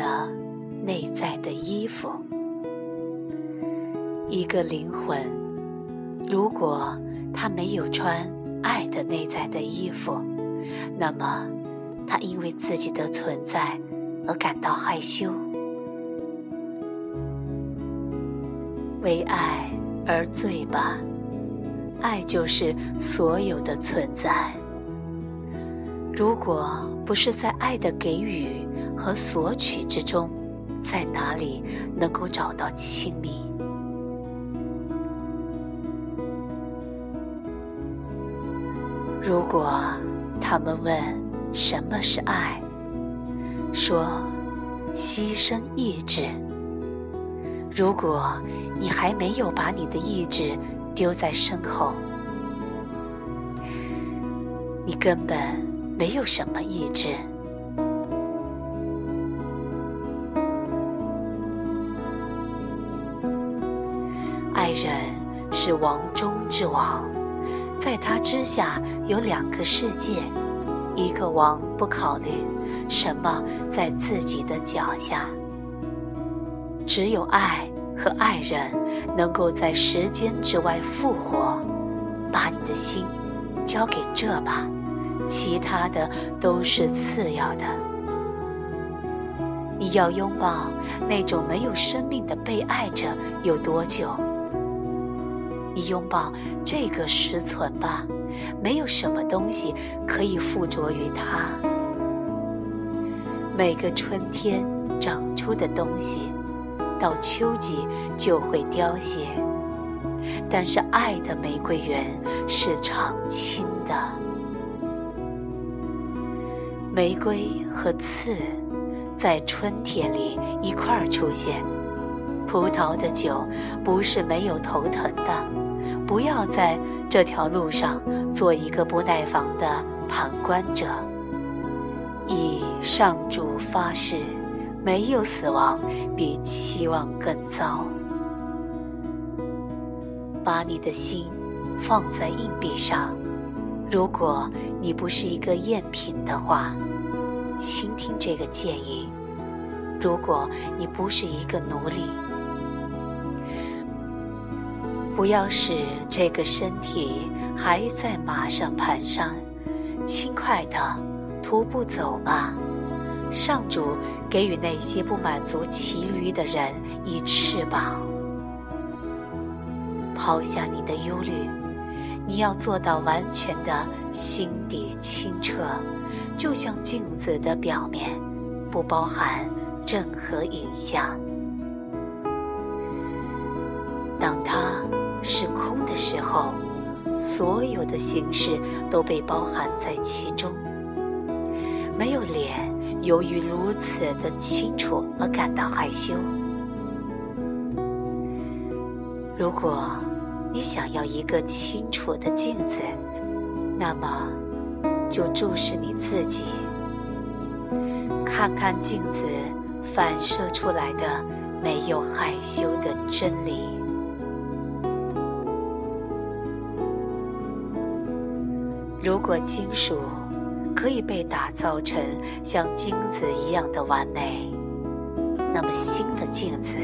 的内在的衣服。一个灵魂，如果他没有穿爱的内在的衣服，那么他因为自己的存在而感到害羞。为爱而醉吧，爱就是所有的存在。如果不是在爱的给予和索取之中，在哪里能够找到亲密？如果他们问什么是爱，说牺牲意志。如果你还没有把你的意志丢在身后，你根本。没有什么意志。爱人是王中之王，在他之下有两个世界。一个王不考虑什么在自己的脚下，只有爱和爱人能够在时间之外复活。把你的心交给这吧。其他的都是次要的。你要拥抱那种没有生命的被爱着有多久？拥抱这个实存吧，没有什么东西可以附着于它。每个春天长出的东西，到秋季就会凋谢，但是爱的玫瑰园是常青的。玫瑰和刺在春天里一块儿出现。葡萄的酒不是没有头疼的。不要在这条路上做一个不耐烦的旁观者。以上主发誓，没有死亡比期望更糟。把你的心放在硬币上。如果你不是一个赝品的话，倾听这个建议。如果你不是一个奴隶，不要使这个身体还在马上盘上，轻快的徒步走吧。上主给予那些不满足骑驴的人以翅膀，抛下你的忧虑。你要做到完全的心底清澈，就像镜子的表面，不包含任何影像。是空的时候，所有的形式都被包含在其中。没有脸，由于如此的清楚而感到害羞。如果。你想要一个清楚的镜子，那么就注视你自己，看看镜子反射出来的没有害羞的真理。如果金属可以被打造成像金子一样的完美，那么新的镜子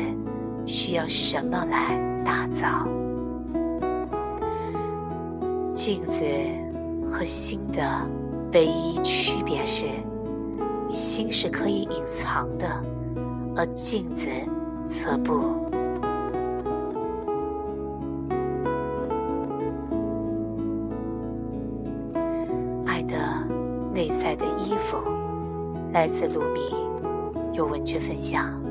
需要什么来打造？镜子和心的唯一区别是，心是可以隐藏的，而镜子则不。内在的衣服，来自卢米，有文学分享。